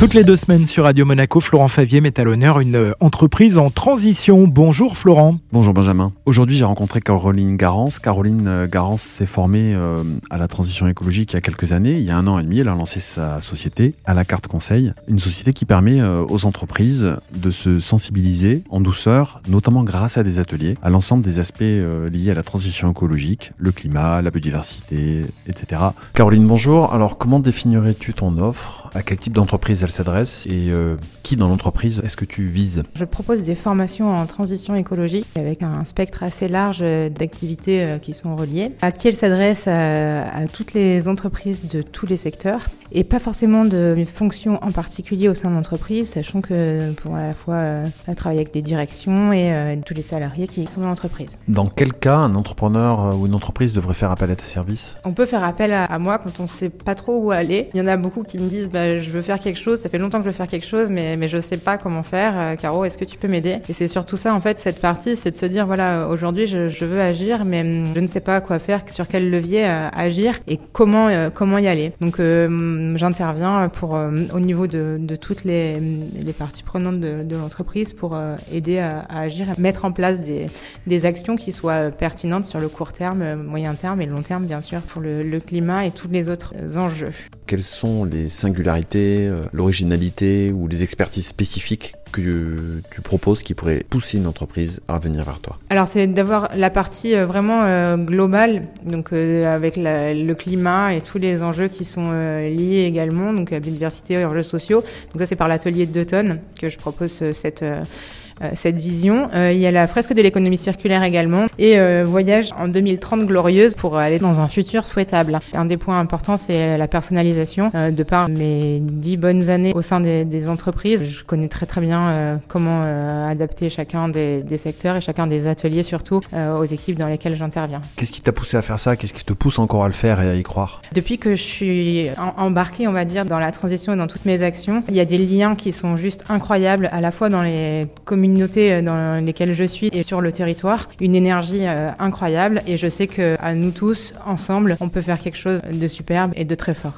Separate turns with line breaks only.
Toutes les deux semaines sur Radio Monaco, Florent Favier met à l'honneur une euh, entreprise en transition. Bonjour Florent.
Bonjour Benjamin. Aujourd'hui, j'ai rencontré Caroline Garance. Caroline euh, Garance s'est formée euh, à la transition écologique il y a quelques années. Il y a un an et demi, elle a lancé sa société à la carte conseil, une société qui permet aux entreprises de se sensibiliser en douceur, notamment grâce à des ateliers, à l'ensemble des aspects liés à la transition écologique, le climat, la biodiversité, etc. Caroline, bonjour. Alors, comment définirais-tu ton offre? À quel type d'entreprise elle s'adresse et euh, qui dans l'entreprise est-ce que tu vises?
Je propose des formations en transition écologique avec un spectre assez large d'activités euh, qui sont reliées, à qui elle s'adresse à, toutes les entreprises de tous les secteurs et pas forcément de fonctions en particulier au sein de l'entreprise, sachant que pour à la fois euh, travailler avec des directions et tous les salariés qui sont dans l'entreprise.
Dans quel cas un entrepreneur ou une entreprise devrait faire appel à tes services?
On peut faire appel à, moi quand on ne sait pas trop où aller. Il y en a beaucoup qui me disent bah, je veux faire quelque chose ça fait longtemps que je veux faire quelque chose, mais, mais je sais pas comment faire. Euh, Caro, est-ce que tu peux m'aider? Et c'est surtout ça, en fait, cette partie, c'est de se dire, voilà, aujourd'hui, je, je, veux agir, mais hum, je ne sais pas quoi faire, sur quel levier euh, agir et comment, euh, comment y aller. Donc, j'interviens pour, au niveau de, de toutes les, hum, les, parties prenantes de, l'entreprise pour aider à, agir, mettre en place des, des actions qui soient pertinentes sur le court terme, moyen terme et long terme, bien sûr, pour le, le climat et tous les autres enjeux.
Quelles sont les singularités, l'originalité ou les expertises spécifiques que tu proposes qui pourraient pousser une entreprise à venir vers toi?
Alors c'est d'avoir la partie euh, vraiment euh, globale, donc euh, avec le climat et tous les enjeux qui sont liés également, donc à biodiversité, enjeux sociaux. Donc ça c'est par l'atelier de tonnes que je propose cette cette vision. Euh, il y a la fresque de l'économie circulaire également et euh, voyage en 2030 glorieuse pour aller dans un futur souhaitable. Un des points importants, c'est la personnalisation. de par mes dix bonnes années au sein des, entreprises, je connais très très bien comment adapter chacun des, secteurs et chacun des ateliers surtout aux équipes dans lesquelles j'interviens.
Qu'est-ce qui t'a poussé à faire ça? Qu'est-ce qui te pousse encore à le faire et à y croire?
Depuis que je suis embarquée, on va dire, dans la transition et dans toutes mes actions, il y a des liens qui sont juste incroyables à la fois dans les communautés euh, dans lesquelles je suis et sur le territoire, une énergie euh, incroyable et je sais que à nous tous, ensemble, on peut faire quelque chose de superbe et de très fort.